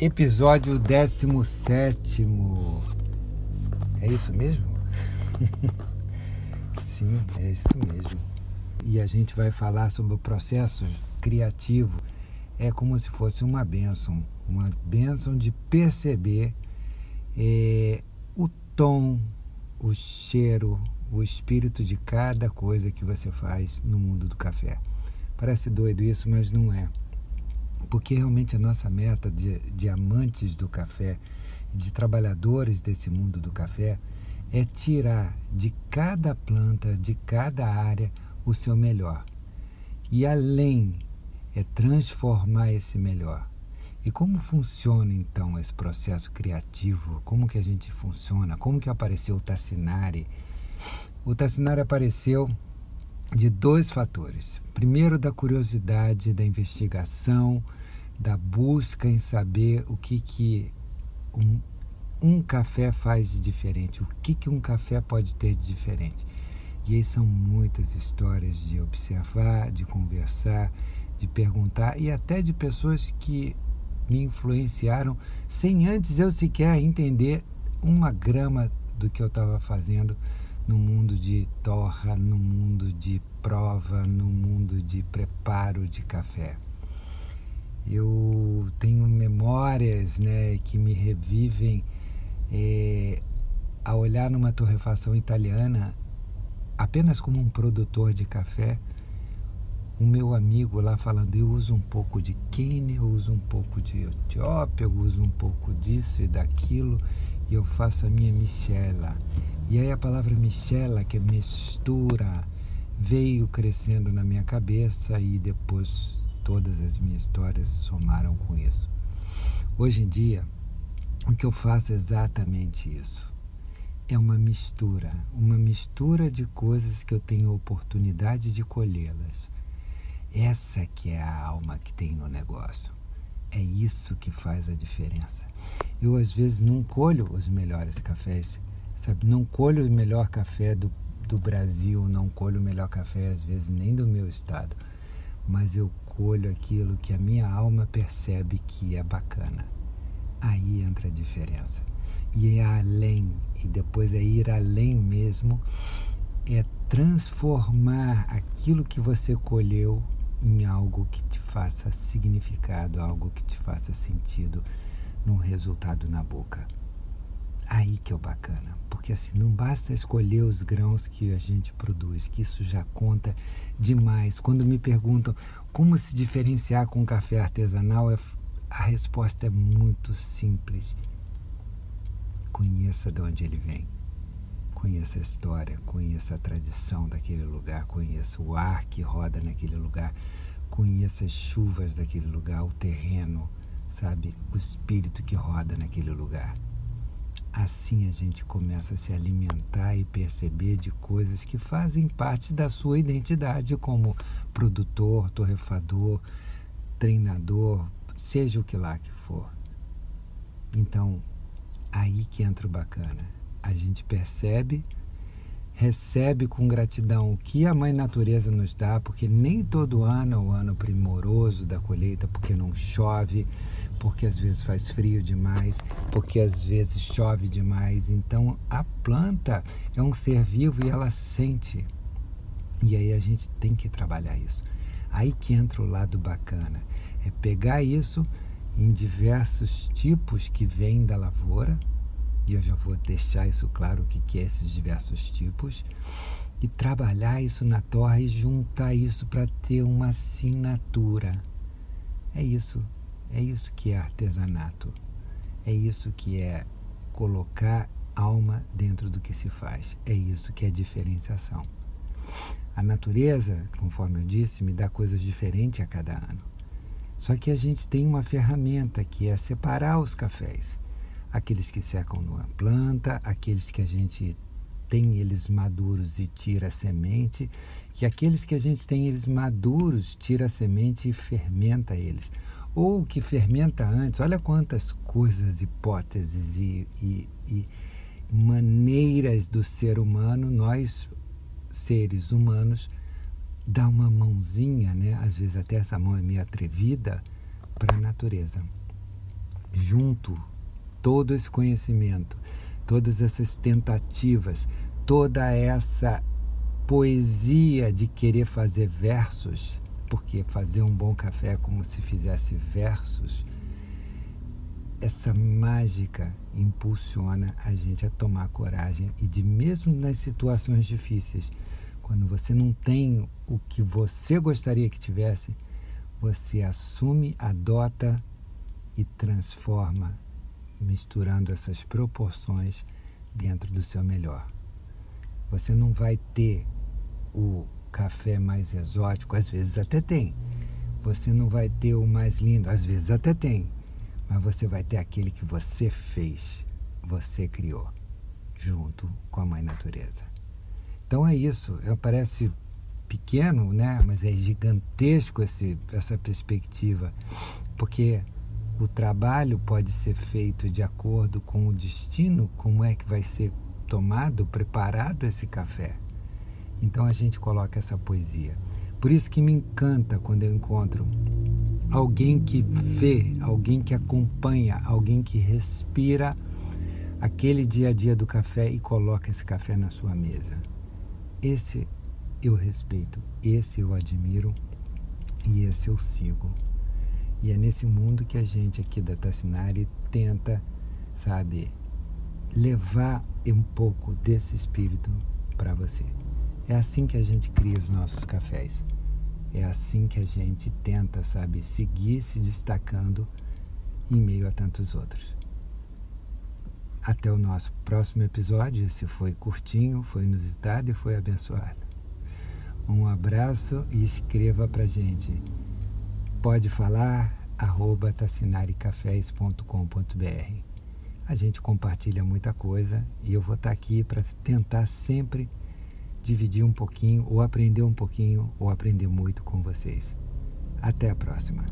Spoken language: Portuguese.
Episódio 17. É isso mesmo? Sim, é isso mesmo. E a gente vai falar sobre o processo criativo. É como se fosse uma bênção uma bênção de perceber é, o tom, o cheiro, o espírito de cada coisa que você faz no mundo do café. Parece doido isso, mas não é porque realmente a nossa meta de, de amantes do café, de trabalhadores desse mundo do café, é tirar de cada planta, de cada área, o seu melhor. E além, é transformar esse melhor. E como funciona então esse processo criativo? Como que a gente funciona? Como que apareceu o Tassinari? O Tassinari apareceu de dois fatores. Primeiro, da curiosidade, da investigação, da busca em saber o que, que um, um café faz de diferente, o que, que um café pode ter de diferente. E aí são muitas histórias de observar, de conversar, de perguntar e até de pessoas que me influenciaram sem antes eu sequer entender uma grama do que eu estava fazendo no mundo de torra, no mundo de prova, no mundo de preparo de café. Eu tenho memórias né, que me revivem é, a olhar numa torrefação italiana apenas como um produtor de café. O meu amigo lá falando, eu uso um pouco de Quênia, eu uso um pouco de Etiópia, eu uso um pouco disso e daquilo, e eu faço a minha michela. E aí a palavra michela, que é mistura, veio crescendo na minha cabeça e depois todas as minhas histórias somaram com isso. Hoje em dia, o que eu faço é exatamente isso. É uma mistura, uma mistura de coisas que eu tenho oportunidade de colhê-las. Essa que é a alma que tem no negócio. É isso que faz a diferença. Eu às vezes não colho os melhores cafés, sabe? Não colho o melhor café do, do Brasil, não colho o melhor café às vezes nem do meu estado, mas eu escolho aquilo que a minha alma percebe que é bacana. Aí entra a diferença. E é além, e depois é ir além mesmo, é transformar aquilo que você colheu em algo que te faça significado, algo que te faça sentido num resultado na boca. Aí que é o bacana, porque assim não basta escolher os grãos que a gente produz, que isso já conta demais. Quando me perguntam como se diferenciar com café artesanal, a resposta é muito simples. Conheça de onde ele vem. Conheça a história, conheça a tradição daquele lugar, conheça o ar que roda naquele lugar, conheça as chuvas daquele lugar, o terreno, sabe? O espírito que roda naquele lugar. Assim a gente começa a se alimentar e perceber de coisas que fazem parte da sua identidade como produtor, torrefador, treinador, seja o que lá que for. Então, aí que entra o bacana. A gente percebe recebe com gratidão o que a Mãe Natureza nos dá, porque nem todo ano é o ano primoroso da colheita, porque não chove, porque às vezes faz frio demais, porque às vezes chove demais. Então a planta é um ser vivo e ela sente. E aí a gente tem que trabalhar isso. Aí que entra o lado bacana, é pegar isso em diversos tipos que vêm da lavoura e eu já vou deixar isso claro o que, que é esses diversos tipos, e trabalhar isso na torre e juntar isso para ter uma assinatura. É isso, é isso que é artesanato. É isso que é colocar alma dentro do que se faz. É isso que é diferenciação. A natureza, conforme eu disse, me dá coisas diferentes a cada ano. Só que a gente tem uma ferramenta que é separar os cafés aqueles que secam numa planta, aqueles que a gente tem eles maduros e tira a semente, e aqueles que a gente tem eles maduros, tira a semente e fermenta eles. Ou que fermenta antes, olha quantas coisas, hipóteses e, e, e maneiras do ser humano, nós, seres humanos, dá uma mãozinha, né? às vezes até essa mão é meio atrevida, para a natureza junto todo esse conhecimento, todas essas tentativas, toda essa poesia de querer fazer versos, porque fazer um bom café é como se fizesse versos. Essa mágica impulsiona a gente a tomar coragem e de mesmo nas situações difíceis, quando você não tem o que você gostaria que tivesse, você assume, adota e transforma, misturando essas proporções dentro do seu melhor. Você não vai ter o café mais exótico, às vezes até tem. Você não vai ter o mais lindo, às vezes até tem. Mas você vai ter aquele que você fez, você criou, junto com a Mãe Natureza. Então é isso. Parece pequeno, né? Mas é gigantesco esse, essa perspectiva, porque o trabalho pode ser feito de acordo com o destino, como é que vai ser tomado, preparado esse café. Então a gente coloca essa poesia. Por isso que me encanta quando eu encontro alguém que vê, alguém que acompanha, alguém que respira aquele dia a dia do café e coloca esse café na sua mesa. Esse eu respeito, esse eu admiro e esse eu sigo. E é nesse mundo que a gente aqui da Tassinari tenta, sabe, levar um pouco desse espírito para você. É assim que a gente cria os nossos cafés. É assim que a gente tenta, sabe, seguir se destacando em meio a tantos outros. Até o nosso próximo episódio. Esse foi curtinho, foi inusitado e foi abençoado. Um abraço e escreva pra gente. Pode falar arroba tassinaricafés.com.br. A gente compartilha muita coisa e eu vou estar aqui para tentar sempre dividir um pouquinho, ou aprender um pouquinho, ou aprender muito com vocês. Até a próxima.